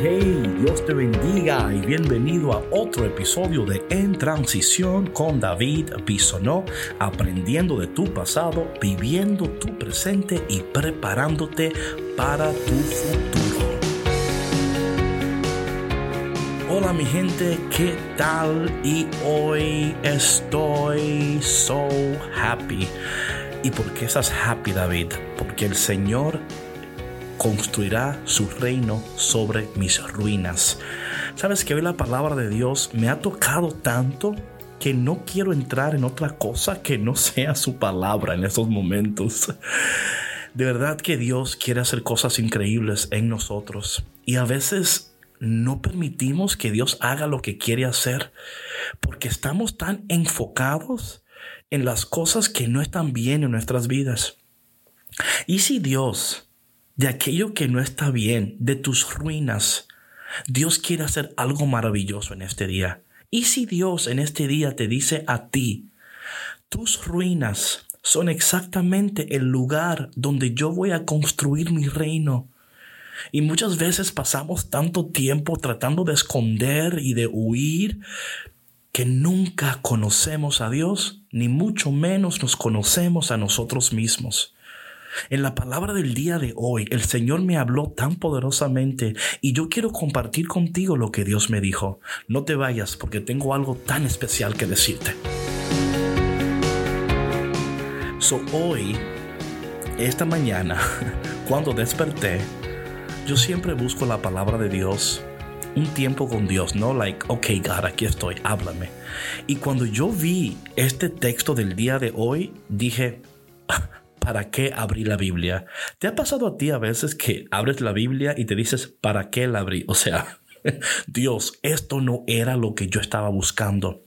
hey, Dios te bendiga y bienvenido a otro episodio de En Transición con David Bisonó, aprendiendo de tu pasado, viviendo tu presente y preparándote para tu futuro. Hola mi gente, ¿qué tal? Y hoy estoy so happy. ¿Y por qué estás happy, David? Porque el Señor construirá su reino sobre mis ruinas. Sabes que hoy la palabra de Dios me ha tocado tanto que no quiero entrar en otra cosa que no sea su palabra en estos momentos. De verdad que Dios quiere hacer cosas increíbles en nosotros y a veces no permitimos que Dios haga lo que quiere hacer porque estamos tan enfocados en las cosas que no están bien en nuestras vidas. Y si Dios de aquello que no está bien, de tus ruinas. Dios quiere hacer algo maravilloso en este día. Y si Dios en este día te dice a ti, tus ruinas son exactamente el lugar donde yo voy a construir mi reino. Y muchas veces pasamos tanto tiempo tratando de esconder y de huir que nunca conocemos a Dios, ni mucho menos nos conocemos a nosotros mismos. En la palabra del día de hoy, el Señor me habló tan poderosamente y yo quiero compartir contigo lo que Dios me dijo. No te vayas porque tengo algo tan especial que decirte. So hoy, esta mañana, cuando desperté, yo siempre busco la palabra de Dios un tiempo con Dios, no like, ok God, aquí estoy, háblame. Y cuando yo vi este texto del día de hoy, dije, ¿para qué abrir la Biblia? ¿Te ha pasado a ti a veces que abres la Biblia y te dices, ¿para qué la abrí? O sea, Dios, esto no era lo que yo estaba buscando.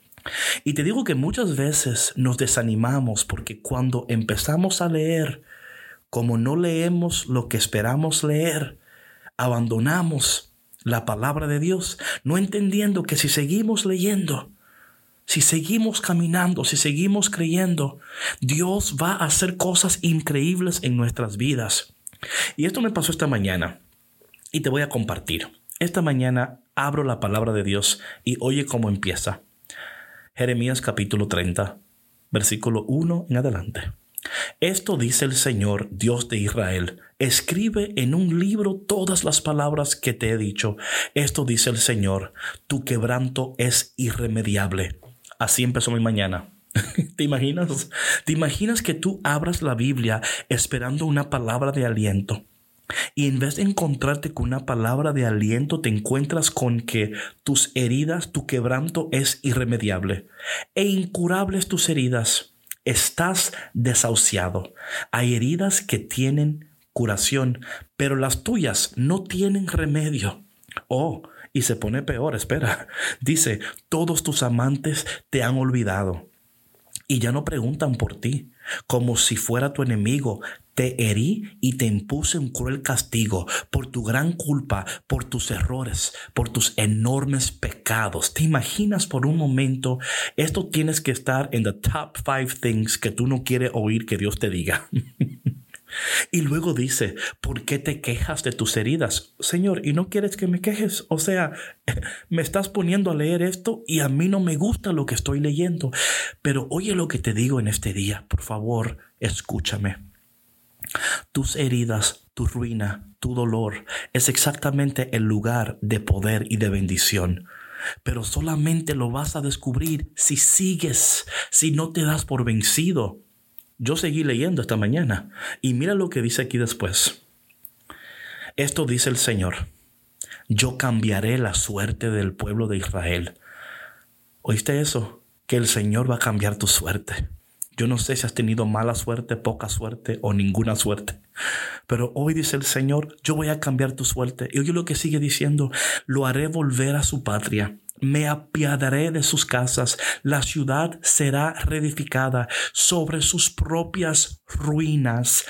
Y te digo que muchas veces nos desanimamos porque cuando empezamos a leer, como no leemos lo que esperamos leer, abandonamos la palabra de Dios, no entendiendo que si seguimos leyendo, si seguimos caminando, si seguimos creyendo, Dios va a hacer cosas increíbles en nuestras vidas. Y esto me pasó esta mañana y te voy a compartir. Esta mañana abro la palabra de Dios y oye cómo empieza. Jeremías capítulo 30, versículo 1 en adelante. Esto dice el Señor, Dios de Israel. Escribe en un libro todas las palabras que te he dicho. Esto dice el Señor, tu quebranto es irremediable Así empezó mi mañana. ¿Te imaginas? ¿Te imaginas que tú abras la Biblia esperando una palabra de aliento? Y en vez de encontrarte con una palabra de aliento, te encuentras con que tus heridas, tu quebranto es irremediable e incurables tus heridas. Estás desahuciado. Hay heridas que tienen curación, pero las tuyas no tienen remedio. Oh, y se pone peor, espera. Dice, todos tus amantes te han olvidado y ya no preguntan por ti, como si fuera tu enemigo. Te herí y te impuse un cruel castigo por tu gran culpa, por tus errores, por tus enormes pecados. ¿Te imaginas por un momento? Esto tienes que estar en the top five things que tú no quieres oír que Dios te diga. Y luego dice, ¿por qué te quejas de tus heridas? Señor, ¿y no quieres que me quejes? O sea, me estás poniendo a leer esto y a mí no me gusta lo que estoy leyendo. Pero oye lo que te digo en este día, por favor, escúchame. Tus heridas, tu ruina, tu dolor es exactamente el lugar de poder y de bendición. Pero solamente lo vas a descubrir si sigues, si no te das por vencido. Yo seguí leyendo esta mañana y mira lo que dice aquí después. Esto dice el Señor. Yo cambiaré la suerte del pueblo de Israel. ¿Oíste eso? Que el Señor va a cambiar tu suerte. Yo no sé si has tenido mala suerte, poca suerte o ninguna suerte. Pero hoy dice el Señor, yo voy a cambiar tu suerte. Y oye lo que sigue diciendo, lo haré volver a su patria me apiadaré de sus casas, la ciudad será reedificada sobre sus propias ruinas.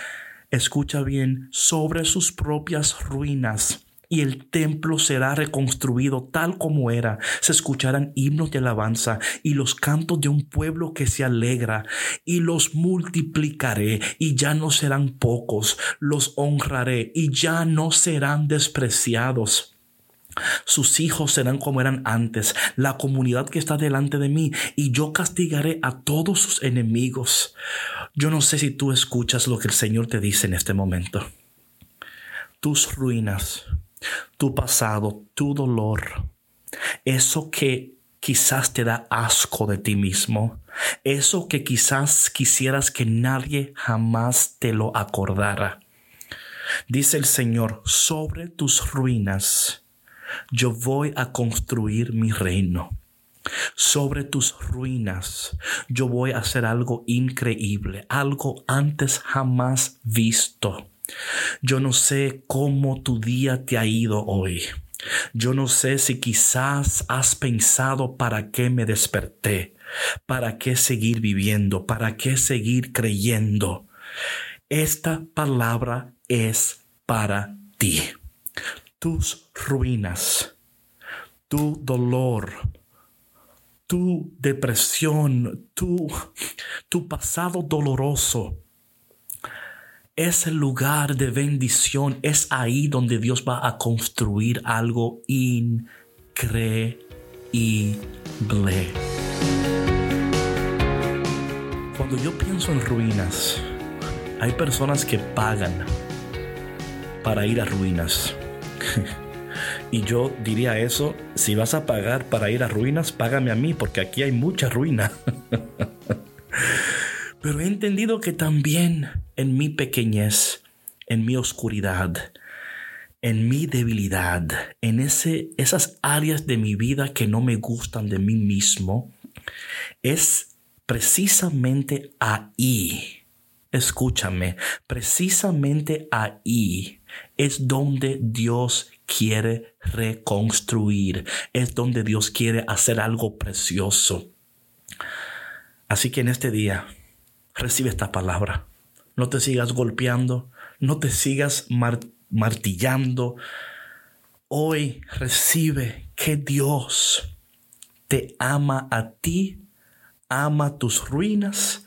Escucha bien, sobre sus propias ruinas y el templo será reconstruido tal como era. Se escucharán himnos de alabanza y los cantos de un pueblo que se alegra, y los multiplicaré, y ya no serán pocos, los honraré, y ya no serán despreciados Sus hijos serán como eran antes, la comunidad que está delante de mí, y yo castigaré a todos sus enemigos. Yo no sé si tú escuchas lo que el Señor te dice en este momento. Tus ruinas, tu pasado, tu dolor, eso que quizás te da asco de ti mismo, eso que quizás quisieras que nadie jamás te lo acordara. Dice el Señor, sobre tus ruinas yo voy a construir mi reino. Sobre tus ruinas yo voy a hacer algo increíble, algo antes jamás visto. Yo no sé cómo tu día te ha ido hoy. Yo no sé si quizás has pensado para qué me desperté, para qué seguir viviendo, para qué seguir creyendo. Esta palabra es para ti. Tus ruinas, tu dolor, tu depresión, tu, tu pasado doloroso, es el lugar de bendición, es ahí donde Dios va a construir algo increíble. Cuando yo pienso en ruinas, hay personas que pagan para ir a ruinas. y yo diría eso, si vas a pagar para ir a ruinas, págame a mí, porque aquí hay mucha ruina. Pero he entendido que también en mi pequeñez, en mi oscuridad, en mi debilidad, en ese, esas áreas de mi vida que no me gustan de mí mismo, es precisamente ahí, escúchame, precisamente ahí es donde Dios quiere reconstruir, es donde Dios quiere hacer algo precioso. Así que en este día, recibe esta palabra. No te sigas golpeando, no te sigas martillando. Hoy recibe que Dios te ama a ti, ama tus ruinas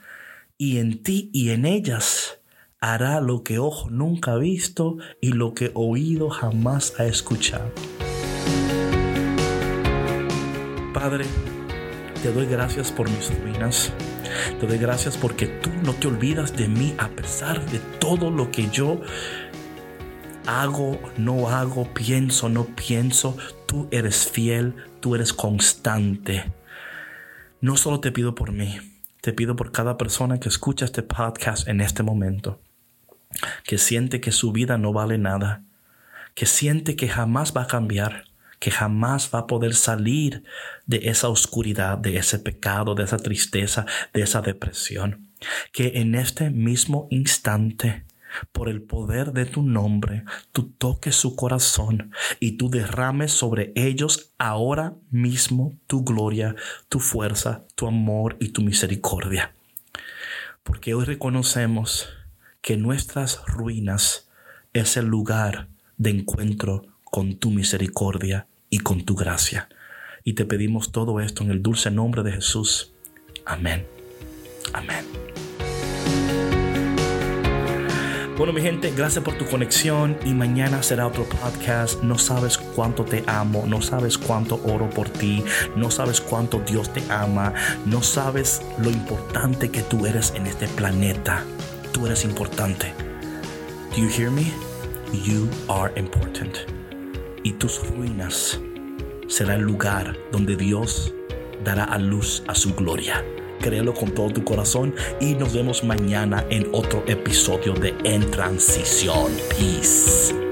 y en ti y en ellas hará lo que ojo nunca ha visto y lo que oído jamás ha escuchado. Padre, te doy gracias por mis ruinas. Te doy gracias porque tú no te olvidas de mí a pesar de todo lo que yo hago, no hago, pienso, no pienso. Tú eres fiel, tú eres constante. No solo te pido por mí, te pido por cada persona que escucha este podcast en este momento, que siente que su vida no vale nada, que siente que jamás va a cambiar que jamás va a poder salir de esa oscuridad, de ese pecado, de esa tristeza, de esa depresión. Que en este mismo instante, por el poder de tu nombre, tú toques su corazón y tú derrames sobre ellos ahora mismo tu gloria, tu fuerza, tu amor y tu misericordia. Porque hoy reconocemos que nuestras ruinas es el lugar de encuentro con tu misericordia y con tu gracia. Y te pedimos todo esto en el dulce nombre de Jesús. Amén. Amén. Bueno, mi gente, gracias por tu conexión y mañana será otro podcast. No sabes cuánto te amo, no sabes cuánto oro por ti, no sabes cuánto Dios te ama, no sabes lo importante que tú eres en este planeta. Tú eres importante. Do you hear me? You are important tus ruinas será el lugar donde Dios dará a luz a su gloria. Créelo con todo tu corazón y nos vemos mañana en otro episodio de En Transición. Peace.